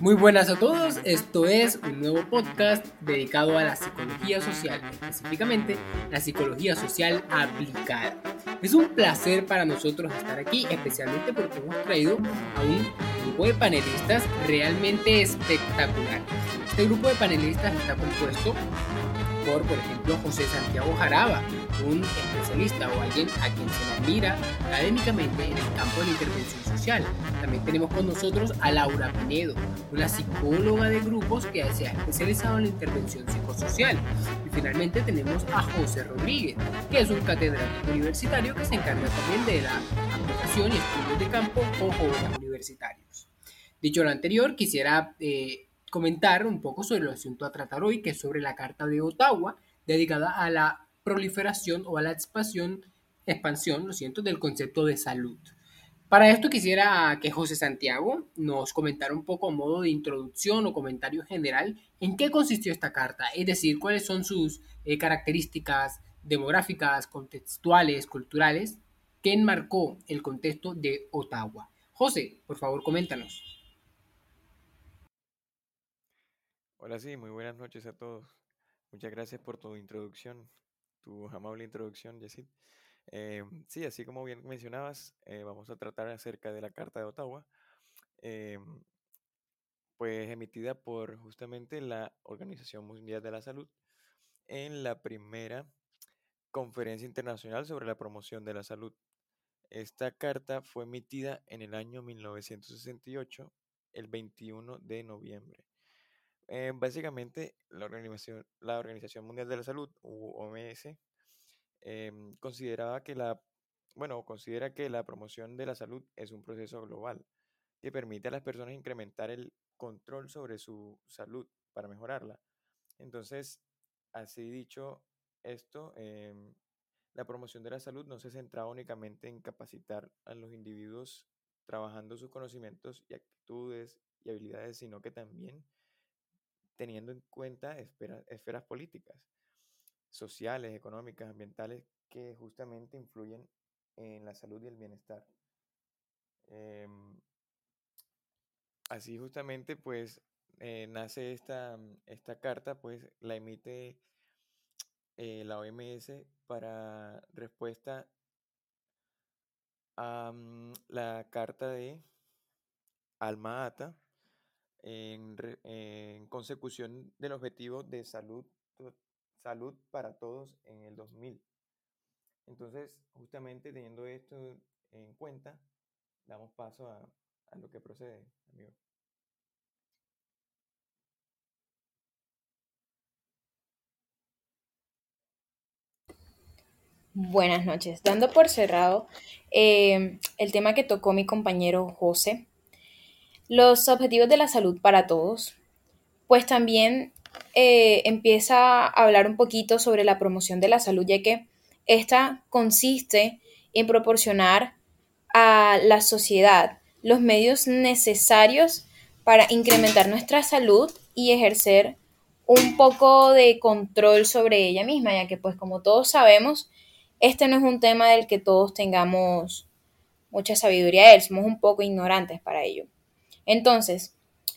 Muy buenas a todos, esto es un nuevo podcast dedicado a la psicología social, específicamente la psicología social aplicada. Es un placer para nosotros estar aquí, especialmente porque hemos traído a un grupo de panelistas realmente espectacular. Este grupo de panelistas está compuesto por, por ejemplo, José Santiago Jaraba, un especialista o alguien a quien se le admira académicamente en el campo de la intervención social. También tenemos con nosotros a Laura Pinedo, una psicóloga de grupos que se ha especializado en la intervención psicosocial. Y finalmente tenemos a José Rodríguez, que es un catedrático universitario que se encarga también de la aplicación y estudios de campo con jóvenes universitarios. Dicho lo anterior, quisiera eh, comentar un poco sobre el asunto a tratar hoy, que es sobre la Carta de Ottawa, dedicada a la proliferación o a la expansión, expansión lo siento, del concepto de salud. Para esto quisiera que José Santiago nos comentara un poco a modo de introducción o comentario general en qué consistió esta carta, es decir, cuáles son sus eh, características demográficas, contextuales, culturales, que enmarcó el contexto de Ottawa. José, por favor, coméntanos. Hola, sí, muy buenas noches a todos. Muchas gracias por tu introducción, tu amable introducción, Yesid. Eh, sí, así como bien mencionabas, eh, vamos a tratar acerca de la Carta de Ottawa, eh, pues emitida por justamente la Organización Mundial de la Salud en la primera Conferencia Internacional sobre la Promoción de la Salud. Esta carta fue emitida en el año 1968, el 21 de noviembre. Eh, básicamente, la Organización, la Organización Mundial de la Salud, OMS, em, consideraba que la, bueno, considera que la promoción de la salud es un proceso global que permite a las personas incrementar el control sobre su salud para mejorarla. Entonces, así dicho esto, em, la promoción de la salud no se centraba únicamente en capacitar a los individuos trabajando sus conocimientos y actitudes y habilidades, sino que también teniendo en cuenta esferas, políticas, sociales, económicas, ambientales, que justamente influyen en la salud y el bienestar. Em, así justamente, pues, eh, nace esta, esta carta, pues, la emite eh, la OMS para respuesta a mm, la carta de Alma Ata, en, consecución del objetivo de salud, salud para todos en el 2000. Entonces, justamente teniendo esto en cuenta, damos paso a, lo que procede, amigo. Buenas noches. Dando por cerrado eh, el tema que tocó mi compañero José, los objetivos de la salud para todos, pues también eh, empieza a hablar un poquito sobre la promoción de la salud, ya que esta consiste en proporcionar a la sociedad los medios necesarios para incrementar nuestra salud y ejercer un poco de control sobre ella misma, ya que pues como todos sabemos, este no es un tema del que todos tengamos mucha sabiduría somos un poco ignorantes para ello. Entonces,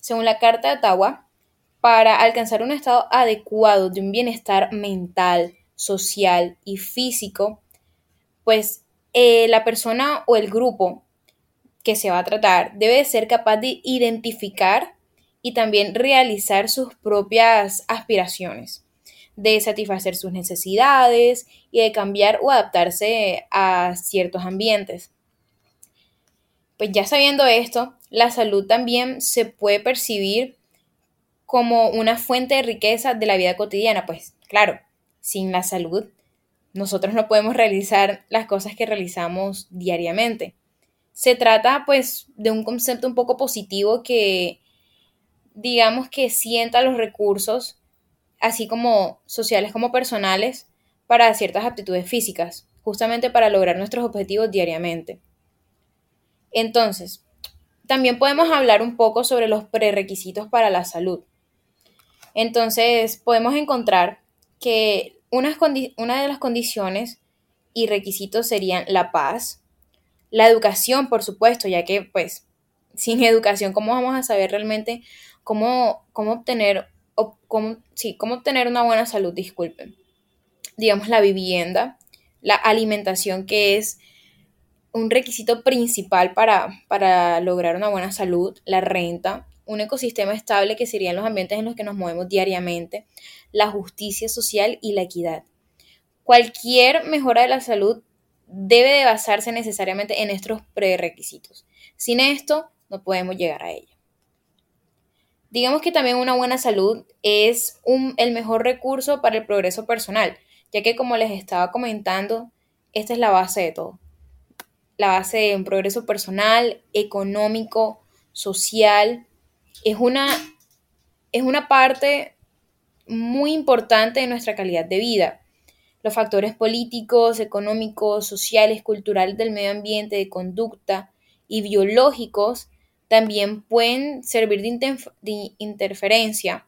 según la Carta de Ottawa, para alcanzar un estado adecuado de un bienestar mental, social y físico, pues eh, la persona o el grupo que se va a tratar debe ser capaz de identificar y también realizar sus propias aspiraciones, de satisfacer sus necesidades y de cambiar o adaptarse a ciertos ambientes. Pues ya sabiendo esto, la salud también se puede percibir como una fuente de riqueza de la vida cotidiana. Pues claro, sin la salud nosotros no podemos realizar las cosas que realizamos diariamente. Se trata pues de un concepto un poco positivo que digamos que sienta los recursos, así como sociales como personales, para ciertas aptitudes físicas, justamente para lograr nuestros objetivos diariamente. Entonces, también podemos hablar un poco sobre los prerequisitos para la salud. Entonces, podemos encontrar que una, de las condiciones y requisitos serían la paz, la educación, por supuesto, ya que pues sin educación, ¿cómo vamos a saber realmente cómo, cómo obtener, sí, cómo obtener una buena salud? Disculpen. Digamos, la vivienda, la alimentación, que es un requisito principal para, para lograr una buena salud, la renta, un ecosistema estable que serían los ambientes en los que nos movemos diariamente, la justicia social y la equidad. Cualquier mejora de la salud debe de basarse necesariamente en estos prerequisitos. Sin esto, no podemos llegar a ella. Digamos que también una buena salud es el mejor recurso para el progreso personal, ya que como les estaba comentando, esta es la base de todo. La base de un progreso personal, económico, social. Es una, es una parte muy importante de nuestra calidad de vida. Los factores políticos, económicos, sociales, culturales del medio ambiente, de conducta y biológicos también pueden servir de, interferencia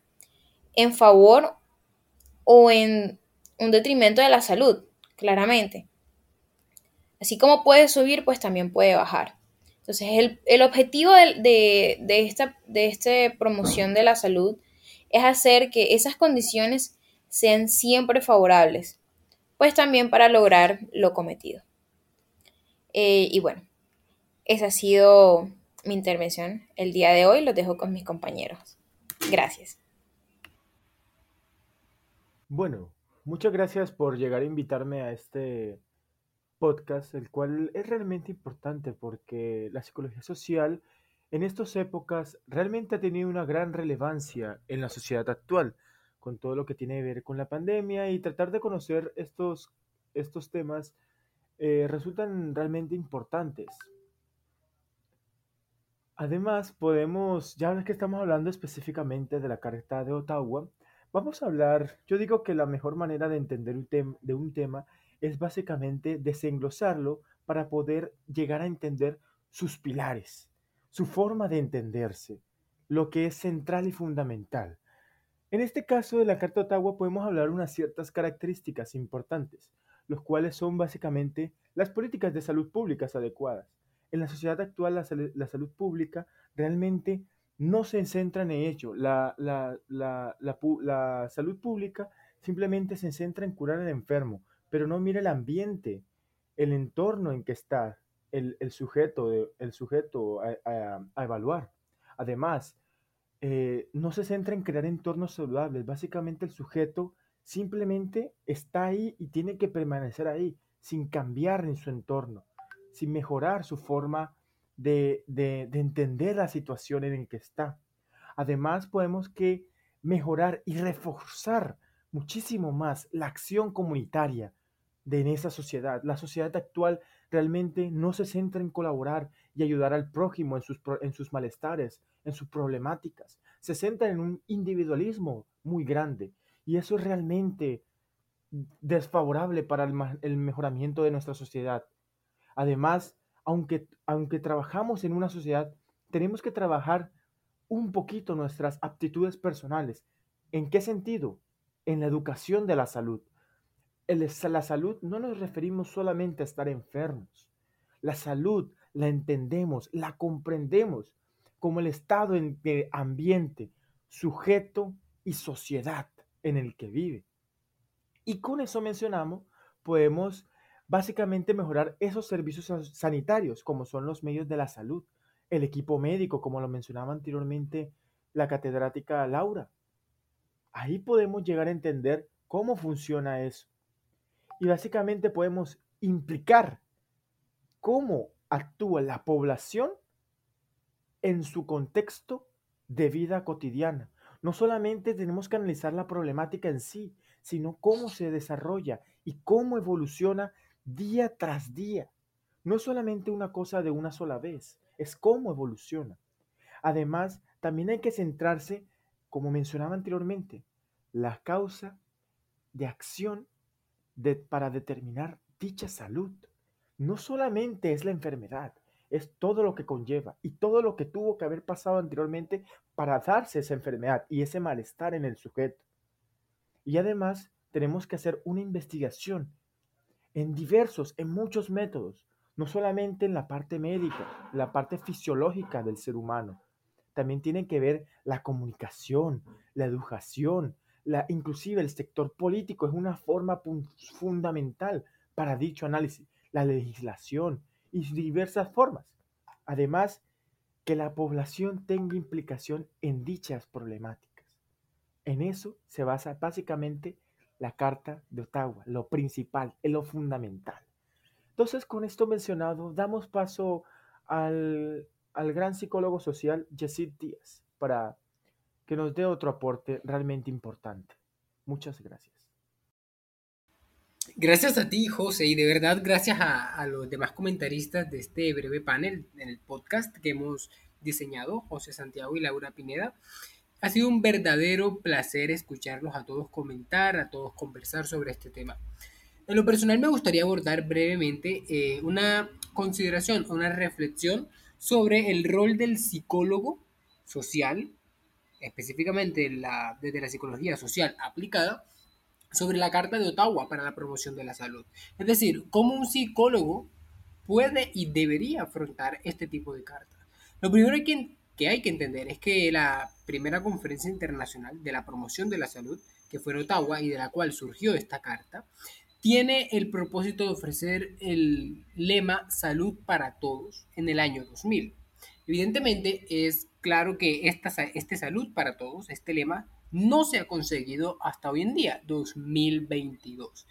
en favor o en un detrimento de la salud, claramente. Así como puede subir, pues también puede bajar. Entonces, el, objetivo de, de, esta, de esta promoción de la salud es hacer que esas condiciones sean siempre favorables, pues también para lograr lo cometido. Eh, y bueno, esa ha sido mi intervención el día de hoy. Los dejo con mis compañeros. Gracias. Bueno, muchas gracias por llegar a invitarme a este podcast, el cual es realmente importante porque la psicología social en estas épocas realmente ha tenido una gran relevancia en la sociedad actual, con todo lo que tiene que ver con la pandemia y tratar de conocer estos, estos temas eh, resultan realmente importantes. Además, podemos, ya que estamos hablando específicamente de la Carta de Ottawa, vamos a hablar, yo digo que la mejor manera de entender un de un tema es básicamente desenglosarlo para poder llegar a entender sus pilares, su forma de entenderse, lo que es central y fundamental. En este caso de la Carta de Ottawa podemos hablar unas ciertas características importantes, los cuales son básicamente las políticas de salud públicas adecuadas, en la sociedad actual la, salud pública realmente no se centra en ello. La, salud pública simplemente se centra en curar al enfermo, pero no mira el ambiente, el entorno en que está el, sujeto, el sujeto a, evaluar. Además, eh, no se centra en crear entornos saludables. Básicamente el sujeto simplemente está ahí y tiene que permanecer ahí, sin cambiar en su entorno sin mejorar su forma de, entender la situación en la que está. Además, podemos que mejorar y reforzar muchísimo más la acción comunitaria de en esa sociedad. La sociedad actual realmente no se centra en colaborar y ayudar al prójimo en sus, en sus malestares, en sus problemáticas. Se centra en un individualismo muy grande y eso es realmente desfavorable para el mejoramiento de nuestra sociedad. Además, aunque, aunque trabajamos en una sociedad, tenemos que trabajar un poquito nuestras aptitudes personales. ¿En qué sentido? En la educación de la salud. En la salud no nos referimos solamente a estar enfermos. La salud la entendemos, la comprendemos como el estado en de ambiente, sujeto y sociedad en el que vive. Y con eso mencionamos, podemos básicamente mejorar esos servicios sanitarios, como son los medios de la salud, el equipo médico, como lo mencionaba anteriormente la catedrática Laura. Ahí podemos llegar a entender cómo funciona eso. Y básicamente podemos implicar cómo actúa la población en su contexto de vida cotidiana. No solamente tenemos que analizar la problemática en sí, sino cómo se desarrolla y cómo evoluciona día tras día. No es solamente una cosa de una sola vez, es cómo evoluciona. Además, también hay que centrarse, como mencionaba anteriormente, la causa de acción de, para determinar dicha salud. No solamente es la enfermedad, es todo lo que conlleva y todo lo que tuvo que haber pasado anteriormente para darse esa enfermedad y ese malestar en el sujeto. Y además tenemos que hacer una investigación en diversos, en muchos métodos. no solamente en la parte médica, la parte fisiológica del ser humano, también tiene que ver la comunicación, la educación, la, inclusive el sector político es una forma fundamental para dicho análisis, la legislación y diversas formas. Además, que la población tenga implicación en dichas problemáticas. En eso se basa básicamente la Carta de Ottawa, lo principal, es lo fundamental. Entonces, con esto mencionado, damos paso al, al gran psicólogo social Yesid Díaz para que nos dé otro aporte realmente importante. Muchas gracias. Gracias a ti, José, y de verdad gracias a, los demás comentaristas de este breve panel en el podcast que hemos diseñado, José Santiago y Laura Pineda. Ha sido un verdadero placer escucharlos a todos comentar, a todos conversar sobre este tema. En lo personal me gustaría abordar brevemente eh, una consideración, una reflexión sobre el rol del psicólogo social, específicamente la, desde la psicología social aplicada, sobre la Carta de Ottawa para la promoción de la salud. Es decir, cómo un psicólogo puede y debería afrontar este tipo de cartas. Lo primero que, que hay que entender es que la primera conferencia internacional de la promoción de la salud, que fue en Ottawa y de la cual surgió esta carta, tiene el propósito de ofrecer el lema Salud para Todos en el año 2000. Evidentemente es claro que esta, este Salud para Todos, este lema, no se ha conseguido hasta hoy en día, 2022.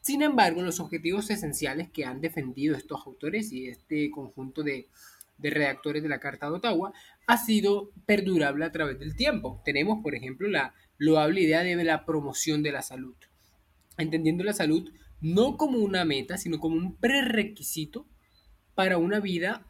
Sin embargo, los objetivos esenciales que han defendido estos autores y este conjunto de, redactores de la Carta de Ottawa ha sido perdurable a través del tiempo. Tenemos, por ejemplo, la loable idea de la promoción de la salud, entendiendo la salud no como una meta, sino como un prerequisito para una vida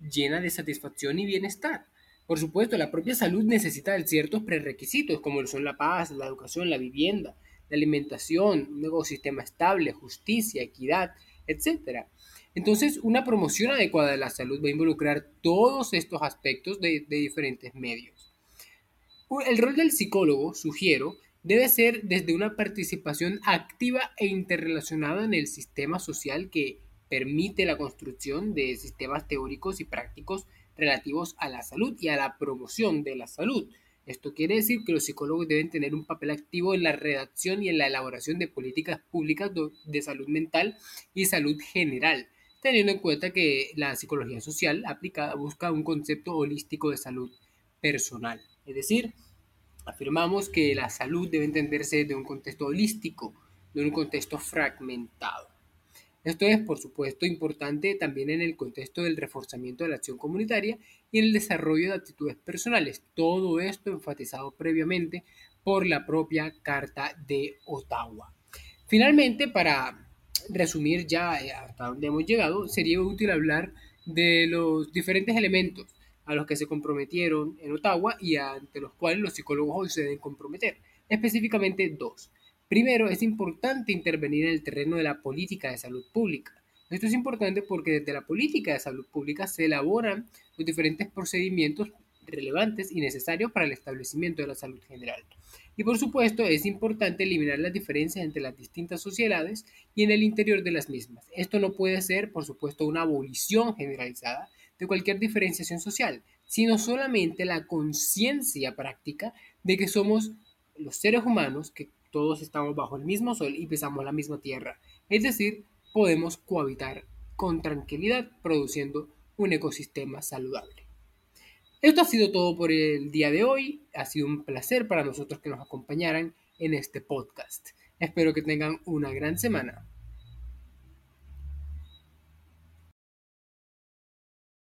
llena de satisfacción y bienestar. Por supuesto, la propia salud necesita de ciertos prerequisitos, como son la paz, la educación, la vivienda, la alimentación, un ecosistema estable, justicia, equidad, etc. Entonces, una promoción adecuada de la salud va a involucrar todos estos aspectos de, de diferentes medios. El rol del psicólogo, sugiero, debe ser desde una participación activa e interrelacionada en el sistema social que permite la construcción de sistemas teóricos y prácticos relativos a la salud y a la promoción de la salud. Esto quiere decir que los psicólogos deben tener un papel activo en la redacción y en la elaboración de políticas públicas de salud mental y salud general, teniendo en cuenta que la psicología social aplicada busca un concepto holístico de salud personal. Es decir, afirmamos que la salud debe entenderse de un contexto holístico, de un contexto fragmentado. Esto es, por supuesto, importante también en el contexto del reforzamiento de la acción comunitaria y el desarrollo de actitudes personales. Todo esto enfatizado previamente por la propia Carta de Ottawa. Finalmente, para resumir ya eh, hasta donde hemos llegado, sería útil hablar de los diferentes elementos a los que se comprometieron en Ottawa y ante los cuales los psicólogos hoy se deben comprometer. Específicamente dos. Primero, es importante intervenir en el terreno de la política de salud pública. Esto es importante porque desde la política de salud pública se elaboran los diferentes procedimientos relevantes y necesarios para el establecimiento de la salud general. Y por supuesto es importante eliminar las diferencias entre las distintas sociedades y en el interior de las mismas. Esto no puede ser, por supuesto, una abolición generalizada de cualquier diferenciación social, sino solamente la conciencia práctica de que somos los seres humanos que todos estamos bajo el mismo sol y pisamos la misma tierra. Es decir, podemos cohabitar con tranquilidad produciendo un ecosistema saludable. Esto ha sido todo por el día de hoy. Ha sido un placer para nosotros que nos acompañaran en este podcast. Espero que tengan una gran semana.